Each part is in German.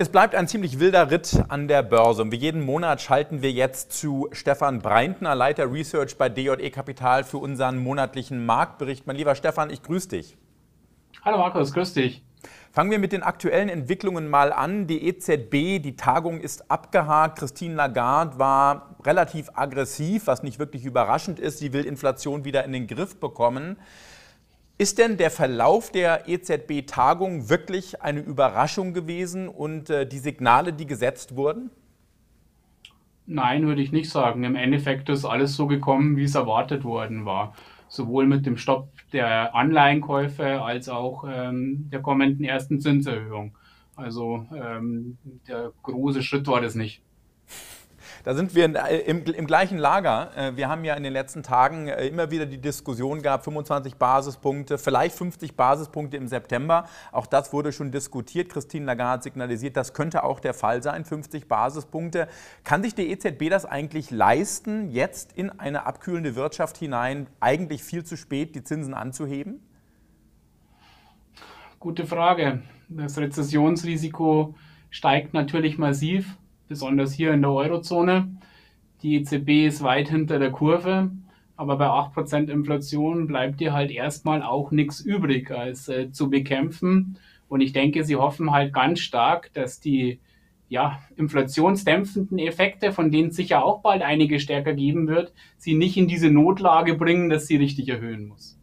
Es bleibt ein ziemlich wilder Ritt an der Börse. Und wie jeden Monat schalten wir jetzt zu Stefan Breintner, Leiter Research bei DJE Kapital für unseren monatlichen Marktbericht. Mein lieber Stefan, ich grüße dich. Hallo Markus, grüß dich. Fangen wir mit den aktuellen Entwicklungen mal an. Die EZB, die Tagung ist abgehakt. Christine Lagarde war relativ aggressiv, was nicht wirklich überraschend ist. Sie will Inflation wieder in den Griff bekommen. Ist denn der Verlauf der EZB-Tagung wirklich eine Überraschung gewesen und äh, die Signale, die gesetzt wurden? Nein, würde ich nicht sagen. Im Endeffekt ist alles so gekommen, wie es erwartet worden war. Sowohl mit dem Stopp der Anleihenkäufe als auch ähm, der kommenden ersten Zinserhöhung. Also ähm, der große Schritt war das nicht. Da sind wir äh, im, im, gleichen Lager. Äh, wir haben ja in den letzten Tagen äh, immer wieder die Diskussion gehabt, 25 Basispunkte, vielleicht 50 Basispunkte im September. Auch das wurde schon diskutiert. Christine Lagarde signalisiert, das könnte auch der Fall sein, 50 Basispunkte. Kann sich die EZB das eigentlich leisten, jetzt in eine abkühlende Wirtschaft hinein eigentlich viel zu spät die Zinsen anzuheben? Gute Frage. Das Rezessionsrisiko steigt natürlich massiv besonders hier in der Eurozone. Die EZB ist weit hinter der Kurve, aber bei 8% Inflation bleibt dir halt erstmal auch nichts übrig, als äh, zu bekämpfen. Und ich denke, sie hoffen halt ganz stark, dass die ja, inflationsdämpfenden Effekte, von denen es sicher auch bald einige stärker geben wird, sie nicht in diese Notlage bringen, dass sie richtig erhöhen muss.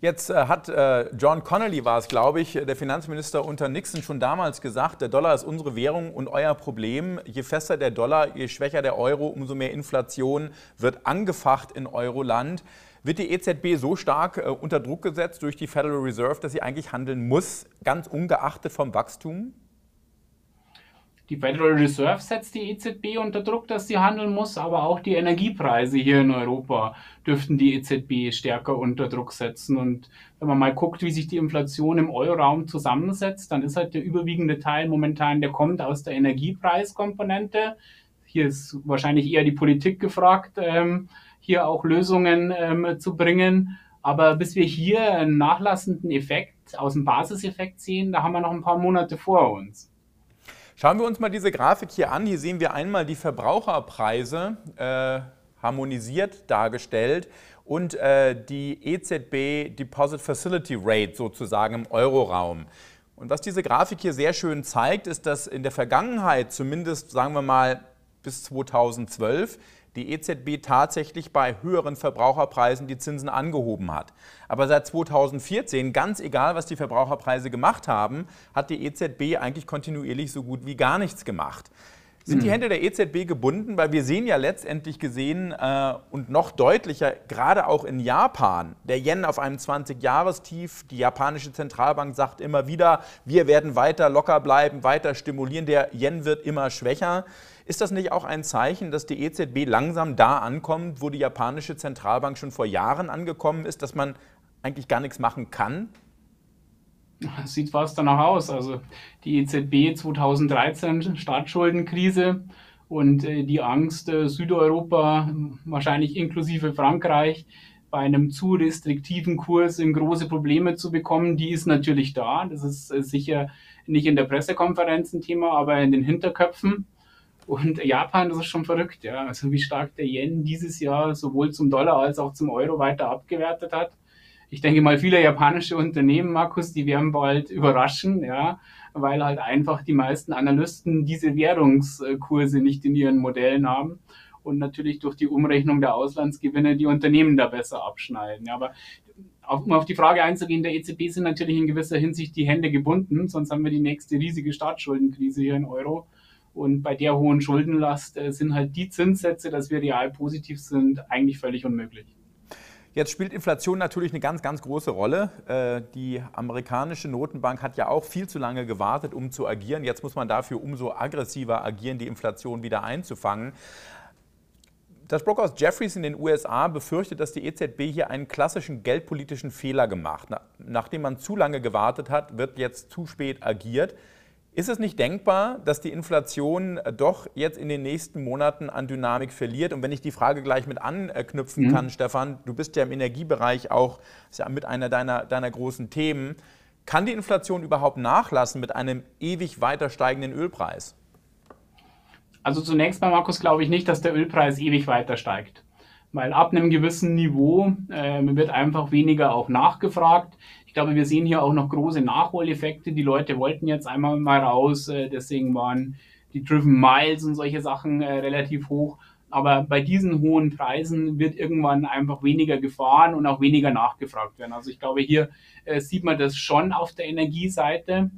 Jetzt äh, hat äh, John Connolly, war es, glaube ich, der Finanzminister unter Nixon schon damals gesagt, der Dollar ist unsere Währung und euer Problem. Je fester der Dollar, je schwächer der Euro, umso mehr Inflation wird angefacht in Euroland. Wird die EZB so stark äh, unter Druck gesetzt durch die Federal Reserve, dass sie eigentlich handeln muss, ganz ungeachtet vom Wachstum? Die Federal Reserve setzt die EZB unter Druck, dass sie handeln muss, aber auch die Energiepreise hier in Europa dürften die EZB stärker unter Druck setzen. Und wenn man mal guckt, wie sich die Inflation im Euroraum zusammensetzt, dann ist halt der überwiegende Teil momentan, der kommt aus der Energiepreiskomponente. Hier ist wahrscheinlich eher die Politik gefragt, ähm, hier auch Lösungen ähm, zu bringen. Aber bis wir hier einen nachlassenden Effekt aus dem Basiseffekt sehen, da haben wir noch ein paar Monate vor uns. Schauen wir uns mal diese Grafik hier an. Hier sehen wir einmal die Verbraucherpreise äh, harmonisiert dargestellt und äh, die EZB Deposit Facility Rate sozusagen im Euroraum. Und was diese Grafik hier sehr schön zeigt, ist, dass in der Vergangenheit, zumindest sagen wir mal bis 2012, die EZB tatsächlich bei höheren Verbraucherpreisen die Zinsen angehoben hat. Aber seit 2014, ganz egal, was die Verbraucherpreise gemacht haben, hat die EZB eigentlich kontinuierlich so gut wie gar nichts gemacht. Sind die hm. Hände der EZB gebunden? Weil wir sehen ja letztendlich gesehen äh, und noch deutlicher, gerade auch in Japan, der Yen auf einem 20-Jahrestief. Die japanische Zentralbank sagt immer wieder, wir werden weiter locker bleiben, weiter stimulieren. Der Yen wird immer schwächer. Ist das nicht auch ein Zeichen, dass die EZB langsam da ankommt, wo die japanische Zentralbank schon vor Jahren angekommen ist, dass man eigentlich gar nichts machen kann? Sieht fast danach aus. Also die EZB 2013 Staatsschuldenkrise und äh, die Angst, äh, Südeuropa, wahrscheinlich inklusive Frankreich, bei einem zu restriktiven Kurs in große Probleme zu bekommen, die ist natürlich da. Das ist äh, sicher nicht in der Pressekonferenz ein Thema, aber in den Hinterköpfen. Und Japan, das ist schon verrückt, ja. Also wie stark der Yen dieses Jahr sowohl zum Dollar als auch zum Euro weiter abgewertet hat. Ich denke mal, viele japanische Unternehmen, Markus, die werden bald überraschen, ja, weil halt einfach die meisten Analysten diese Währungskurse nicht in ihren Modellen haben und natürlich durch die Umrechnung der Auslandsgewinne die Unternehmen da besser abschneiden. Ja, aber um auf die Frage einzugehen, der EZB sind natürlich in gewisser Hinsicht die Hände gebunden, sonst haben wir die nächste riesige Staatsschuldenkrise hier in Euro. Und bei der hohen Schuldenlast äh, sind halt die Zinssätze, dass wir real positiv sind, eigentlich völlig unmöglich. Jetzt spielt Inflation natürlich eine ganz, ganz große Rolle. Äh, die amerikanische Notenbank hat ja auch viel zu lange gewartet, um zu agieren. Jetzt muss man dafür umso aggressiver agieren, die Inflation wieder einzufangen. Das Brockhaus Jeffries in den USA befürchtet, dass die EZB hier einen klassischen geldpolitischen Fehler gemacht. hat. Nachdem man zu lange gewartet hat, wird jetzt zu spät agiert. Ist es nicht denkbar, dass die Inflation äh, doch jetzt in den nächsten Monaten an Dynamik verliert? Und wenn ich die Frage gleich mit anknüpfen mhm. kann, Stefan, du bist ja im Energiebereich auch, ist ja mit einer deiner, deiner großen Themen. Kann die Inflation überhaupt nachlassen mit einem ewig weiter steigenden Ölpreis? Also zunächst mal, Markus, glaube ich nicht, dass der Ölpreis ewig weiter steigt. Weil ab einem gewissen Niveau äh, wird einfach weniger auch nachgefragt. Ich glaube, wir sehen hier auch noch große Nachholeffekte. Die Leute wollten jetzt einmal mal raus, äh, deswegen waren die Driven Miles und solche Sachen äh, relativ hoch. Aber bei diesen hohen Preisen wird irgendwann einfach weniger gefahren und auch weniger nachgefragt werden. Also ich glaube, hier äh, sieht man das schon auf der Energieseite.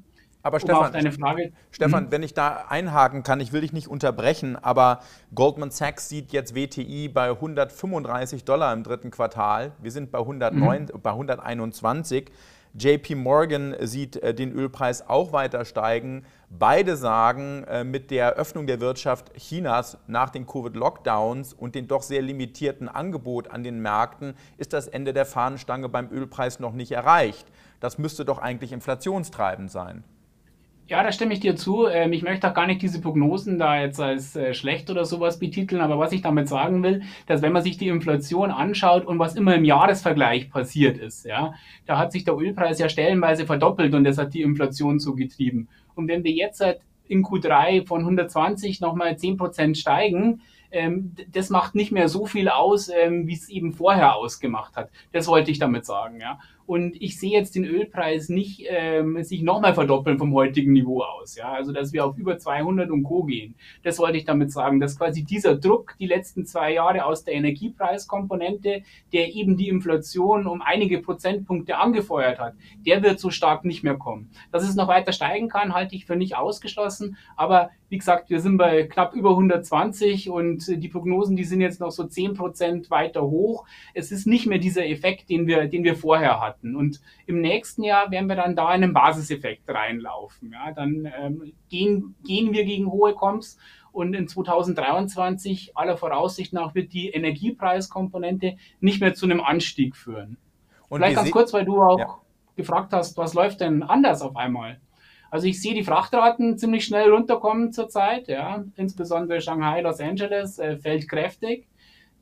Aber Stefan, um Stefan mhm. wenn ich da einhaken kann, ich will dich nicht unterbrechen, aber Goldman Sachs sieht jetzt WTI bei 135 Dollar im dritten Quartal. Wir sind bei, 109, mhm. bei 121. JP Morgan sieht äh, den Ölpreis auch weiter steigen. Beide sagen, äh, mit der Öffnung der Wirtschaft Chinas nach den Covid-Lockdowns und dem doch sehr limitierten Angebot an den Märkten ist das Ende der Fahnenstange beim Ölpreis noch nicht erreicht. Das müsste doch eigentlich inflationstreibend sein. Ja, da stimme ich dir zu. Ähm, ich möchte auch gar nicht diese Prognosen da jetzt als äh, schlecht oder sowas betiteln, aber was ich damit sagen will, dass wenn man sich die Inflation anschaut und was immer im Jahresvergleich passiert ist, ja, da hat sich der Ölpreis ja stellenweise verdoppelt und das hat die Inflation so getrieben. Und wenn wir jetzt halt in Q3 von 120 nochmal 10% steigen, ähm, das macht nicht mehr so viel aus, ähm, wie es eben vorher ausgemacht hat. Das wollte ich damit sagen, ja. Und ich sehe jetzt den Ölpreis nicht ähm, sich nochmal verdoppeln vom heutigen Niveau aus. Ja? Also, dass wir auf über 200 und Co. gehen. Das wollte ich damit sagen, dass quasi dieser Druck die letzten zwei Jahre aus der Energiepreiskomponente, der eben die Inflation um einige Prozentpunkte angefeuert hat, der wird so stark nicht mehr kommen. Dass es noch weiter steigen kann, halte ich für nicht ausgeschlossen. Aber wie gesagt, wir sind bei knapp über 120 und die Prognosen, die sind jetzt noch so 10 Prozent weiter hoch. Es ist nicht mehr dieser Effekt, den wir, den wir vorher hatten hatten. Und im nächsten Jahr werden wir dann da in einen Basiseffekt reinlaufen. Ja, dann ähm, gehen, gehen wir gegen hohe Comps und in 2023 aller Voraussicht nach wird die Energiepreiskomponente nicht mehr zu einem Anstieg führen. Und Vielleicht ganz kurz, weil du auch ja. gefragt hast, was läuft denn anders auf einmal? Also ich sehe die Frachtraten ziemlich schnell runterkommen zurzeit, ja, insbesondere Shanghai, Los Angeles äh, fällt kräftig.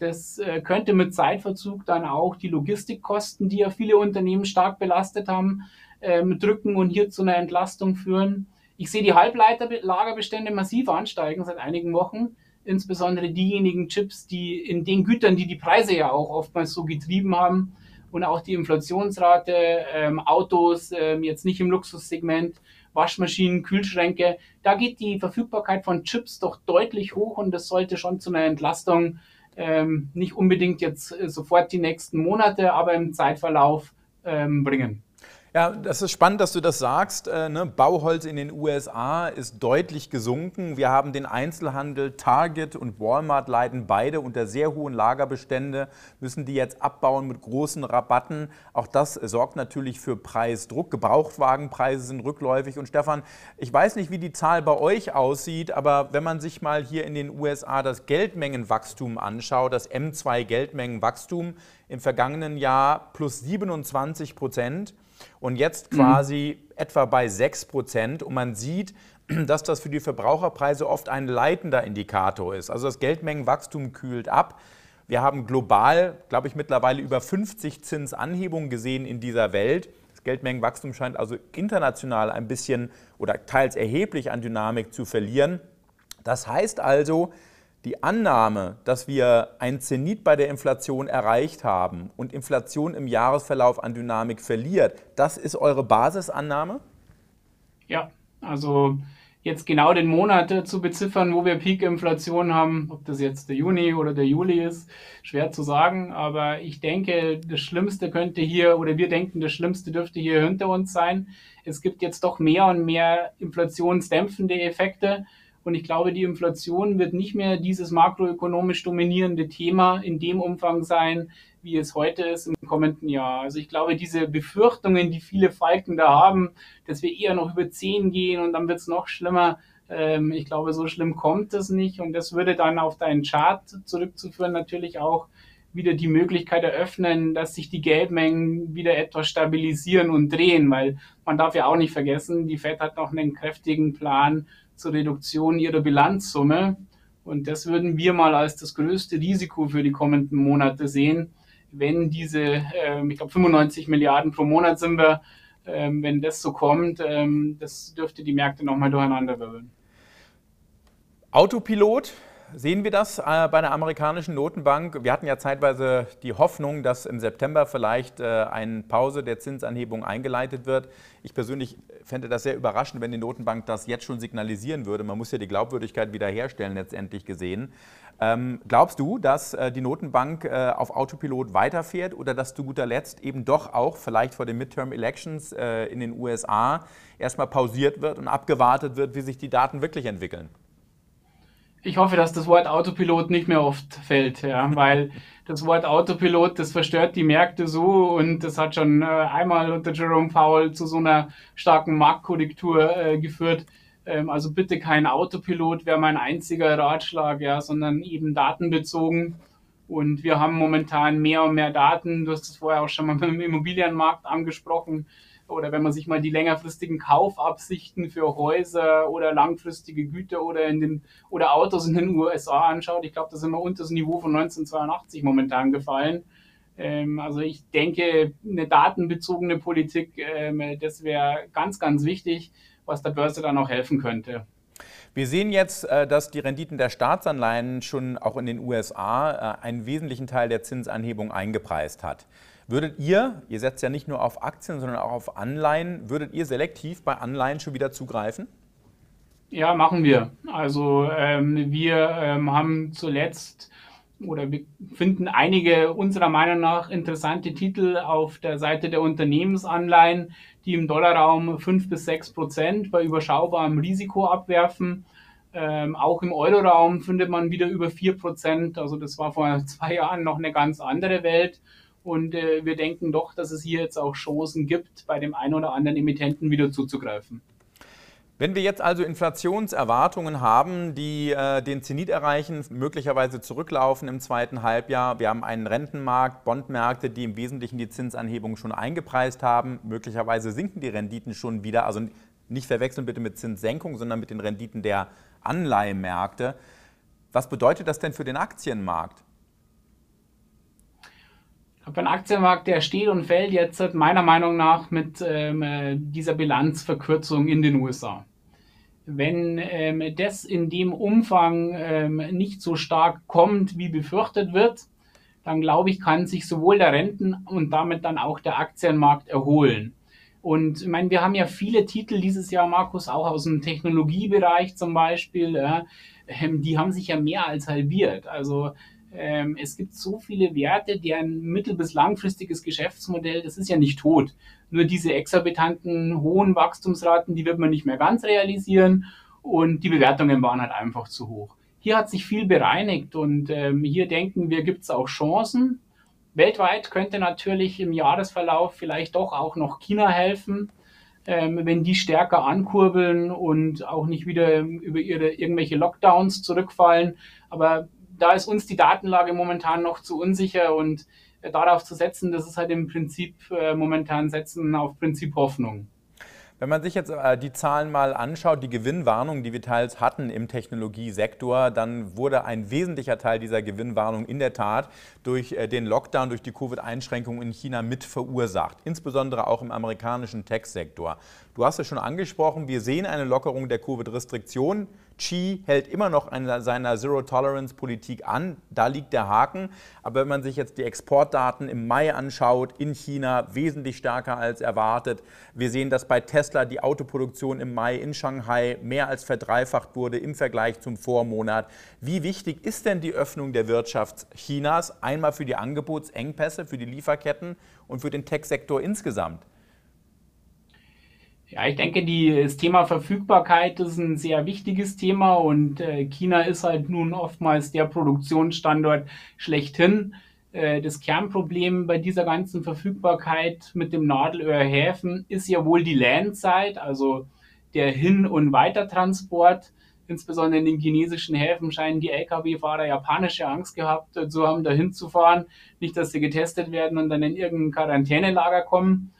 Das äh, könnte mit Zeitverzug dann auch die Logistikkosten, die ja viele Unternehmen stark belastet haben, ähm, drücken und hier zu einer Entlastung führen. Ich sehe die Halbleiterlagerbestände massiv ansteigen seit einigen Wochen. Insbesondere diejenigen Chips, die in den Gütern, die die Preise ja auch oftmals so getrieben haben und auch die Inflationsrate, ähm, Autos, ähm, jetzt nicht im Luxussegment, Waschmaschinen, Kühlschränke, da geht die Verfügbarkeit von Chips doch deutlich hoch und das sollte schon zu einer Entlastung ähm, nicht unbedingt jetzt äh, sofort die nächsten Monate, aber im Zeitverlauf ähm, bringen. Ja, das ist spannend, dass du das sagst. Äh, ne? Bauholz in den USA ist deutlich gesunken. Wir haben den Einzelhandel, Target und Walmart leiden beide unter sehr hohen Lagerbestände, müssen die jetzt abbauen mit großen Rabatten. Auch das sorgt natürlich für Preisdruck. Gebrauchtwagenpreise sind rückläufig. Und Stefan, ich weiß nicht, wie die Zahl bei euch aussieht, aber wenn man sich mal hier in den USA das Geldmengenwachstum anschaut, das M2 Geldmengenwachstum im vergangenen Jahr plus 27 Prozent und jetzt mhm. quasi mhm. etwa bei 6 Prozent. Und man sieht, dass das für die Verbraucherpreise oft ein leitender Indikator ist. Also das Geldmengenwachstum kühlt ab. Wir haben global, glaube ich, mittlerweile über 50 Zinsanhebungen gesehen in dieser Welt. Das Geldmengenwachstum scheint also international ein bisschen oder teils erheblich an Dynamik zu verlieren. Das heißt also, die Annahme, dass wir ein Zenit bei der Inflation erreicht haben und Inflation im Jahresverlauf an Dynamik verliert, das ist eure Basisannahme? Ja, also jetzt genau den Monat zu beziffern, wo wir Peak-Inflation haben, ob das jetzt der Juni oder der Juli ist, schwer zu sagen. Aber ich denke, das Schlimmste könnte hier, oder wir denken, das Schlimmste dürfte hier hinter uns sein. Es gibt jetzt doch mehr und mehr inflationsdämpfende Effekte. Und ich glaube, die Inflation wird nicht mehr dieses makroökonomisch dominierende Thema in dem Umfang sein, wie es heute ist im kommenden Jahr. Also ich glaube, diese Befürchtungen, die viele Falken da haben, dass wir eher noch über 10 gehen und dann wird es noch schlimmer, ähm, ich glaube, so schlimm kommt es nicht. Und das würde dann auf deinen Chart zurückzuführen natürlich auch wieder die Möglichkeit eröffnen, dass sich die Geldmengen wieder etwas stabilisieren und drehen, weil man darf ja auch nicht vergessen, die Fed hat noch einen kräftigen Plan zur Reduktion ihrer Bilanzsumme. Und das würden wir mal als das größte Risiko für die kommenden Monate sehen, wenn diese, äh, ich glaube 95 Milliarden pro Monat sind wir ähm, wenn das so kommt, ähm, das dürfte die Märkte nochmal durcheinander wirbeln. Autopilot, sehen wir das äh, bei der amerikanischen Notenbank? Wir hatten ja zeitweise die Hoffnung, dass im September vielleicht äh, eine Pause der Zinsanhebung eingeleitet wird. Ich persönlich fände das sehr überraschend, wenn die Notenbank das jetzt schon signalisieren würde. Man muss ja die Glaubwürdigkeit wiederherstellen, letztendlich gesehen. Ähm, glaubst du, dass äh, die Notenbank auf Autopilot weiterfährt oder dass zu guter Letzt eben doch auch vielleicht vor den Midterm Elections in den USA erstmal pausiert wird und abgewartet wird, wie sich die Daten wirklich entwickeln? Ich hoffe, dass das Wort Autopilot nicht mehr oft fällt, ja, weil das Wort Autopilot, das verstört die Märkte so und das hat schon äh, einmal unter Jerome Powell zu so einer starken Marktkorrektur äh, geführt. Ähm, also bitte kein Autopilot wäre mein einziger Ratschlag, ja, sondern eben datenbezogen. Und wir haben momentan mehr und mehr Daten. Du hast es vorher auch schon mal im Immobilienmarkt angesprochen oder wenn man sich mal die längerfristigen Kaufabsichten für Häuser oder langfristige Güter oder in den oder Autos in den USA anschaut, ich glaube, da sind wir unter das Niveau von 1982 momentan gefallen. Ähm, also ich denke, eine datenbezogene Politik, ähm, das wäre ganz, ganz wichtig, was der Börse dann auch helfen könnte. Wir sehen jetzt, äh, dass die Renditen der Staatsanleihen schon auch in den USA äh, einen wesentlichen Teil der Zinsanhebung eingepreist hat. Würdet ihr, ihr setzt ja nicht nur auf Aktien, sondern auch auf Anleihen, würdet ihr selektiv bei Anleihen schon wieder zugreifen? Ja, machen wir. Also ähm, wir ähm, haben zuletzt oder wir finden einige unserer Meinung nach interessante Titel auf der Seite der Unternehmensanleihen, die im Dollarraum 5 bis 6 Prozent bei überschaubarem Risiko abwerfen. Ähm, auch im Euroraum findet man wieder über 4 Prozent. Also das war vor zwei Jahren noch eine ganz andere Welt. Und äh, wir denken doch, dass es hier jetzt auch Chancen gibt, bei dem einen oder anderen Emittenten wieder zuzugreifen. Wenn wir jetzt also Inflationserwartungen haben, die äh, den Zenit erreichen, möglicherweise zurücklaufen im zweiten Halbjahr, wir haben einen Rentenmarkt, Bondmärkte, die im Wesentlichen die Zinsanhebung schon eingepreist haben, möglicherweise sinken die Renditen schon wieder, also nicht verwechseln bitte mit Zinssenkung, sondern mit den Renditen der Anleihemärkte. Was bedeutet das denn für den Aktienmarkt? Habe einen Aktienmarkt, der steht und fällt jetzt meiner Meinung nach mit ähm, äh, dieser Bilanzverkürzung in den USA. Wenn ähm, das in dem Umfang ähm, nicht so stark kommt, wie befürchtet wird, dann glaube ich, kann sich sowohl der Renten- und damit dann auch der Aktienmarkt erholen. Und ich meine, wir haben ja viele Titel dieses Jahr, Markus, auch aus dem Technologiebereich zum Beispiel, ja, ähm, die haben sich ja mehr als halbiert. Also ähm, es gibt so viele Werte, deren mittel- bis langfristiges Geschäftsmodell, das ist ja nicht tot. Nur diese exorbitanten hohen Wachstumsraten, die wird man nicht mehr ganz realisieren und die Bewertungen waren halt einfach zu hoch. Hier hat sich viel bereinigt und ähm, hier denken wir, gibt es auch Chancen. Weltweit könnte natürlich im Jahresverlauf vielleicht doch auch noch China helfen, ähm, wenn die stärker ankurbeln und auch nicht wieder über ihre irgendwelche Lockdowns zurückfallen. Aber da ist uns die Datenlage momentan noch zu unsicher und äh, darauf zu setzen, das ist halt im Prinzip äh, momentan setzen auf Prinzip Hoffnung. Wenn man sich jetzt äh, die Zahlen mal anschaut, die Gewinnwarnung, die wir teils hatten im Technologiesektor, dann wurde ein wesentlicher Teil dieser Gewinnwarnung in der Tat durch äh, den Lockdown, durch die Covid-Einschränkungen in China mit verursacht, insbesondere auch im amerikanischen Tech-Sektor. Du hast es schon angesprochen, wir sehen eine Lockerung der Covid-Restriktionen. Xi hält immer noch an seiner Zero-Tolerance-Politik an. Da liegt der Haken. Aber wenn man sich jetzt die Exportdaten im Mai anschaut, in China wesentlich stärker als erwartet. Wir sehen, dass bei Tesla die Autoproduktion im Mai in Shanghai mehr als verdreifacht wurde im Vergleich zum Vormonat. Wie wichtig ist denn die Öffnung der Wirtschaft Chinas? Einmal für die Angebotsengpässe, für die Lieferketten und für den Tech-Sektor insgesamt? Ja, ich denke, die, das Thema Verfügbarkeit ist ein sehr wichtiges Thema und äh, China ist halt nun oftmals der Produktionsstandort schlechthin. Äh, das Kernproblem bei dieser ganzen Verfügbarkeit mit dem Nadelöhrhäfen ist ja wohl die Landzeit, also der Hin- und Weitertransport. Insbesondere in den chinesischen Häfen scheinen die Lkw-Fahrer japanische Angst gehabt zu haben, da hinzufahren. Nicht, dass sie getestet werden und dann in irgendein Quarantänelager kommen.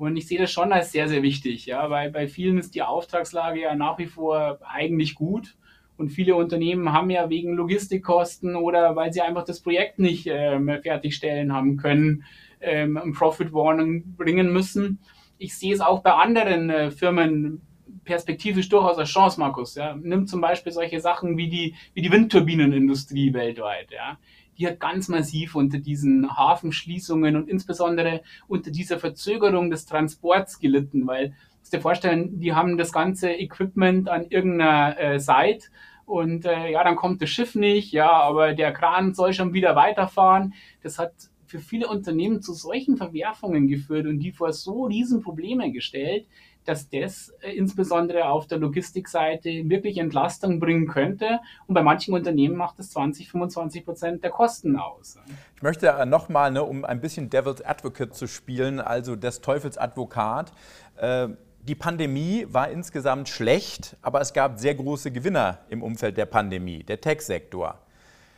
Und ich sehe das schon als sehr, sehr wichtig, ja, weil bei vielen ist die Auftragslage ja nach wie vor eigentlich gut. Und viele Unternehmen haben ja wegen Logistikkosten oder weil sie einfach das Projekt nicht ähm, fertigstellen haben können, ähm, ein Profit Warning bringen müssen. ich sehe es auch bei anderen äh, Firmen perspektivisch durchaus als Chance, Markus. Ja. Nimm zum Beispiel solche Sachen wie die, wie die Windturbinenindustrie weltweit. Ja. Hat ganz massiv unter diesen Hafenschließungen und insbesondere unter dieser Verzögerung des Transports gelitten, weil musst dir vorstellen, die haben das ganze Equipment an irgendeiner äh, Site und äh, ja, dann kommt das Schiff nicht, ja, aber der Kran soll schon wieder weiterfahren. Das hat für viele Unternehmen zu solchen Verwerfungen geführt und die vor so riesen Probleme gestellt, dass das äh, insbesondere auf der Logistikseite wirklich Entlastung bringen könnte. Und bei manchen Unternehmen macht es 20, 25 Prozent der Kosten aus. Ich möchte äh, nochmal, ne, um ein bisschen Devil's Advocate zu spielen, also des Teufels Advokat, äh, die Pandemie war insgesamt schlecht, aber es gab sehr große Gewinner im Umfeld der Pandemie, der Tech-Sektor.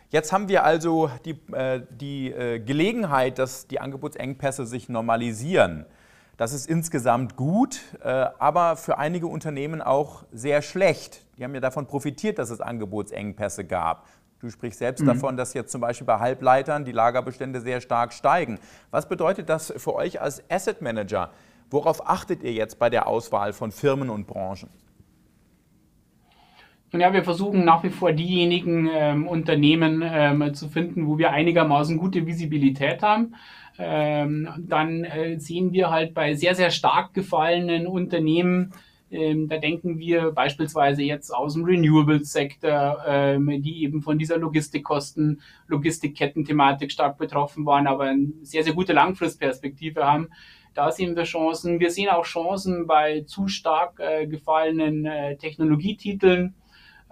Jetzt haben wir also die, äh, die äh, Gelegenheit, dass die Angebotsengpässe sich normalisieren. Das ist insgesamt gut, äh, aber für einige Unternehmen auch sehr schlecht. Die haben ja davon profitiert, dass es Angebotsengpässe gab. Du sprichst selbst mhm. davon, dass jetzt zum Beispiel bei Halbleitern die Lagerbestände sehr stark steigen. Was bedeutet das für euch als Asset Manager? Worauf achtet ihr jetzt bei der Auswahl von Firmen und Branchen? Und ja, wir versuchen nach wie vor diejenigen ähm, Unternehmen ähm, zu finden, wo wir einigermaßen gute Visibilität haben. Ähm, dann äh, sehen wir halt bei sehr, sehr stark gefallenen Unternehmen, ähm, da denken wir beispielsweise jetzt aus dem Renewables-Sektor, ähm, die eben von dieser Logistikkosten, Logistikketten-Thematik stark betroffen waren, aber eine sehr, sehr gute Langfristperspektive haben. Da sehen wir Chancen. Wir sehen auch Chancen bei zu stark äh, gefallenen äh, Technologietiteln.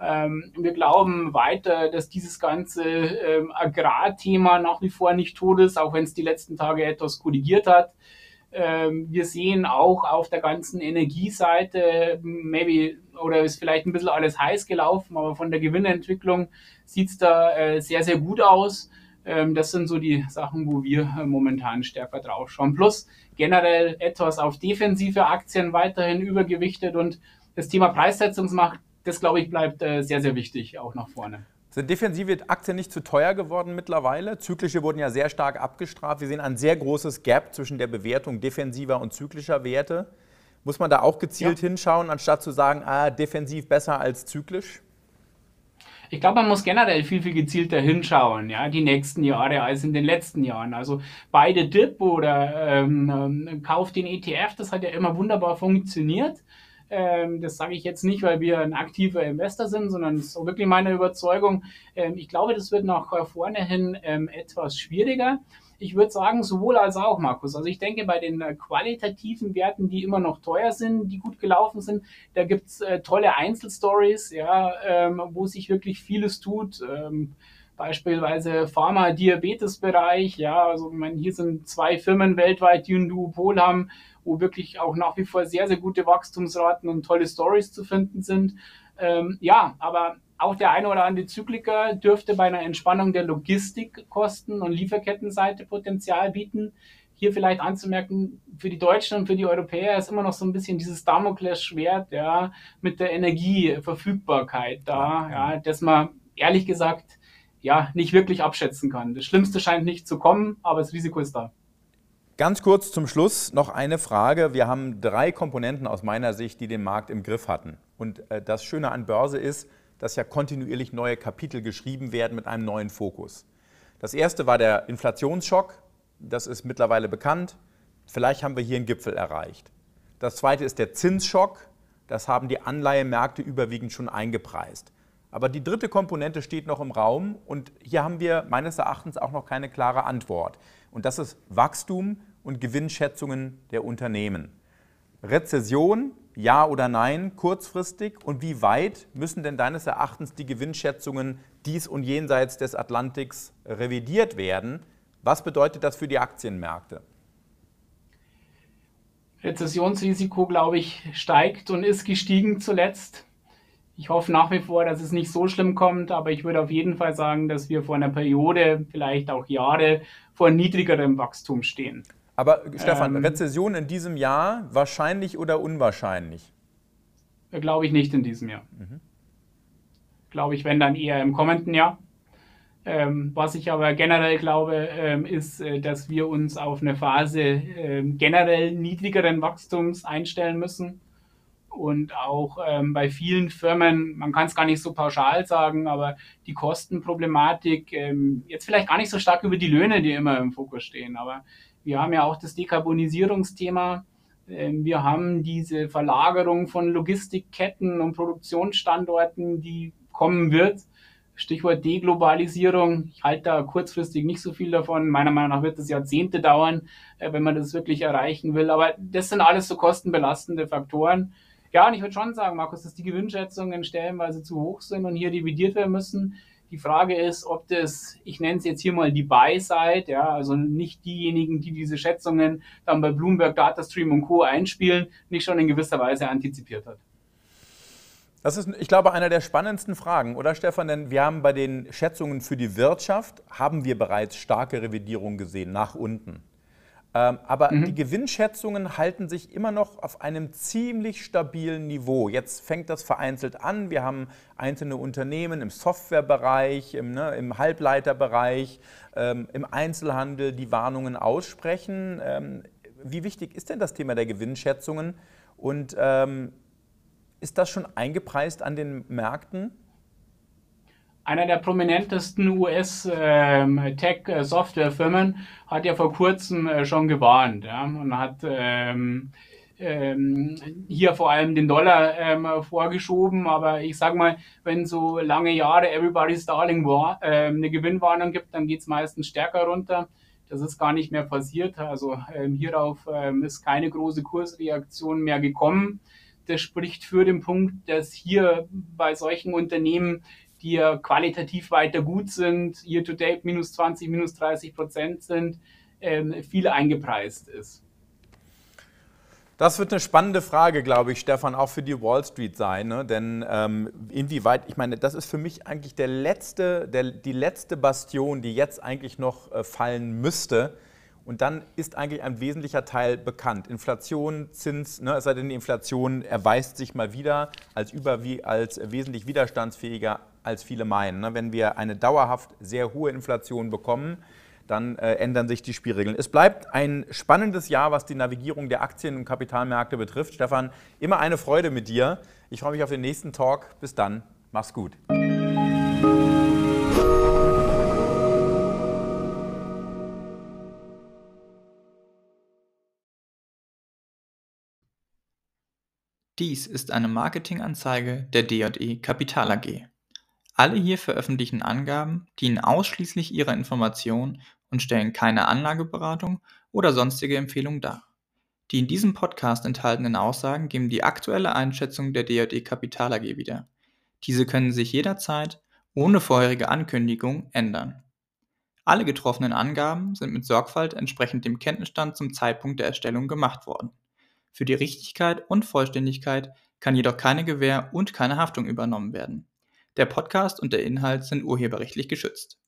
Ähm, wir glauben weiter, dass dieses ganze ähm, Agrarthema nach wie vor nicht tot ist, auch wenn es die letzten Tage etwas korrigiert hat. Ähm, wir sehen auch auf der ganzen Energieseite, maybe, oder ist vielleicht ein bisschen alles heiß gelaufen, aber von der Gewinnentwicklung sieht es da äh, sehr, sehr gut aus. Ähm, das sind so die Sachen, wo wir äh, momentan stärker drauf schauen. Plus generell etwas auf defensive Aktien weiterhin übergewichtet und das Thema Preissetzungsmacht, das glaube ich, bleibt äh, sehr, sehr wichtig auch nach vorne. Sind defensive Aktien nicht zu teuer geworden mittlerweile? Zyklische wurden ja sehr stark abgestraft. Wir sehen ein sehr großes Gap zwischen der Bewertung defensiver und zyklischer Werte. Muss man da auch gezielt ja. hinschauen, anstatt zu sagen, ah, defensiv besser als zyklisch? Ich glaube, man muss generell viel, viel gezielter hinschauen, ja, die nächsten Jahre als in den letzten Jahren. Also beide Dip oder ähm, ähm Kauf den ETF, das hat ja immer wunderbar funktioniert. Ähm, das sage ich jetzt nicht, weil wir ein aktiver Investor sind, sondern es ist wirklich meine Überzeugung. Ähm, ich glaube, das wird nach vorne hin ähm, etwas schwieriger ich würde sagen, sowohl als auch, Markus. Also ich denke, bei den äh, qualitativen Werten, die immer noch teuer sind, die gut gelaufen sind, da gibt's äh, tolle Einzelstories, ja, wo sich wirklich vieles tut. Beispielsweise Pharma-Diabetes-Bereich, ja, also ich meine, hier sind zwei Firmen weltweit, die ein Duopol haben, wo wirklich auch nach wie vor sehr, sehr gute Wachstumsraten und tolle Stories zu finden sind. Ähm, ja, aber auch der eine oder andere Zykliker dürfte bei einer Entspannung der Logistikkosten und Lieferkettenseite Potenzial bieten. Hier vielleicht anzumerken, für die Deutschen und für die Europäer ist immer noch so ein bisschen dieses Damoklesschwert ja, mit der Energieverfügbarkeit da, ja, dass man ehrlich gesagt ja nicht wirklich abschätzen kann. Das Schlimmste scheint nicht zu kommen, aber das Risiko ist da. Ganz kurz zum Schluss noch eine Frage. Wir haben drei Komponenten aus meiner Sicht, die den Markt im Griff hatten. Und äh, das Schöne an Börse ist, dass ja kontinuierlich neue Kapitel geschrieben werden mit einem neuen Fokus. Das erste war der Inflationsschock, das ist mittlerweile bekannt. Vielleicht haben wir hier einen Gipfel erreicht. Das zweite ist der Zinsschock, das haben die Anleihemärkte überwiegend schon eingepreist. Aber die dritte Komponente steht noch im Raum und hier haben wir meines Erachtens auch noch keine klare Antwort. Und das ist Wachstum und Gewinnschätzungen der Unternehmen. Rezession ja oder nein, kurzfristig? Und wie weit müssen denn deines Erachtens die Gewinnschätzungen dies und jenseits des Atlantiks revidiert werden? Was bedeutet das für die Aktienmärkte? Rezessionsrisiko, glaube ich, steigt und ist gestiegen zuletzt. Ich hoffe nach wie vor, dass es nicht so schlimm kommt, aber ich würde auf jeden Fall sagen, dass wir vor einer Periode, vielleicht auch Jahre, vor niedrigerem Wachstum stehen. Aber Stefan, ähm, Rezession in diesem Jahr wahrscheinlich oder unwahrscheinlich? Glaube ich nicht in diesem Jahr. Mhm. Glaube ich, wenn dann eher im kommenden Jahr. Ähm, was ich aber generell glaube, ähm, ist, äh, dass wir uns auf eine Phase äh, generell niedrigeren Wachstums einstellen müssen. Und auch ähm, bei vielen Firmen, man kann es gar nicht so pauschal sagen, aber die Kostenproblematik, ähm, jetzt vielleicht gar nicht so stark über die Löhne, die immer im Fokus stehen, aber wir haben ja auch das Dekarbonisierungsthema. Ähm, wir haben diese Verlagerung von Logistikketten und Produktionsstandorten, die kommen wird. Stichwort Deglobalisierung. Ich halte da kurzfristig nicht so viel davon. Meiner Meinung nach wird es Jahrzehnte dauern, äh, wenn man das wirklich erreichen will. Aber das sind alles so kostenbelastende Faktoren. Ja, und ich würde schon sagen, Markus, dass die Gewinnschätzungen stellenweise zu hoch sind und hier dividiert werden müssen. Die Frage ist, ob das, ich nenne es jetzt hier mal die Buy-Side, ja, also nicht diejenigen, die diese Schätzungen dann bei Bloomberg, Datastream und Co. einspielen, nicht schon in gewisser Weise antizipiert hat. Das ist, ich glaube, einer der spannendsten Fragen, oder Stefan? Denn wir haben bei den Schätzungen für die Wirtschaft, haben wir bereits starke Revidierungen gesehen, nach unten. Ähm, aber mhm. die Gewinnschätzungen halten sich immer noch auf einem ziemlich stabilen Niveau. Jetzt fängt das vereinzelt an. Wir haben einzelne Unternehmen im Softwarebereich, im, ne, im Halbleiterbereich, ähm, im Einzelhandel, die Warnungen aussprechen. Ähm, wie wichtig ist denn das Thema der Gewinnschätzungen? Und ähm, ist das schon eingepreist an den Märkten? Einer der prominentesten US-Tech-Softwarefirmen ähm, hat ja vor kurzem äh, schon gewarnt ja, und hat ähm, ähm, hier vor allem den Dollar ähm, vorgeschoben. Aber ich sage mal, wenn so lange Jahre Everybody's Darling war, ähm, eine Gewinnwarnung gibt, dann geht es meistens stärker runter. Das ist gar nicht mehr passiert. Also ähm, hierauf ähm, ist keine große Kursreaktion mehr gekommen das spricht für den Punkt, dass hier bei solchen Unternehmen, die ja qualitativ weiter gut sind, year to date minus 20, minus 30 Prozent sind, ähm, viel eingepreist ist. Das wird eine spannende Frage, glaube ich, Stefan, auch für die Wall Street sein. Ne? Denn ähm, inwieweit, ich meine, das ist für mich eigentlich der letzte, der, die letzte Bastion, die jetzt eigentlich noch äh, fallen müsste und dann ist eigentlich ein wesentlicher Teil bekannt. Inflation, Zins, ne, es sei denn, die Inflation erweist sich mal wieder als, über, wie, als wesentlich widerstandsfähiger, als viele meinen. Ne? Wenn wir eine dauerhaft sehr hohe Inflation bekommen, dann äh, ändern sich die Spielregeln. Es bleibt ein spannendes Jahr, was die Navigierung der Aktien- und Kapitalmärkte betrifft. Stefan, immer eine Freude mit dir. Ich freue mich auf den nächsten Talk. Bis dann. Mach's gut. Dies ist eine Marketinganzeige der D&E Kapital AG. Alle hier veröffentlichten Angaben dienen ausschließlich ihrer Information und stellen keine Anlageberatung oder sonstige Empfehlung dar. Die in diesem Podcast enthaltenen Aussagen geben die aktuelle Einschätzung der D&E Kapital AG wieder. Diese können sich jederzeit ohne vorherige Ankündigung ändern. Alle getroffenen Angaben sind mit Sorgfalt entsprechend dem Kenntnisstand zum Zeitpunkt der Erstellung gemacht worden. Für die Richtigkeit und Vollständigkeit kann jedoch keine Gewähr und keine Haftung übernommen werden. Der Podcast und der Inhalt sind urheberrechtlich geschützt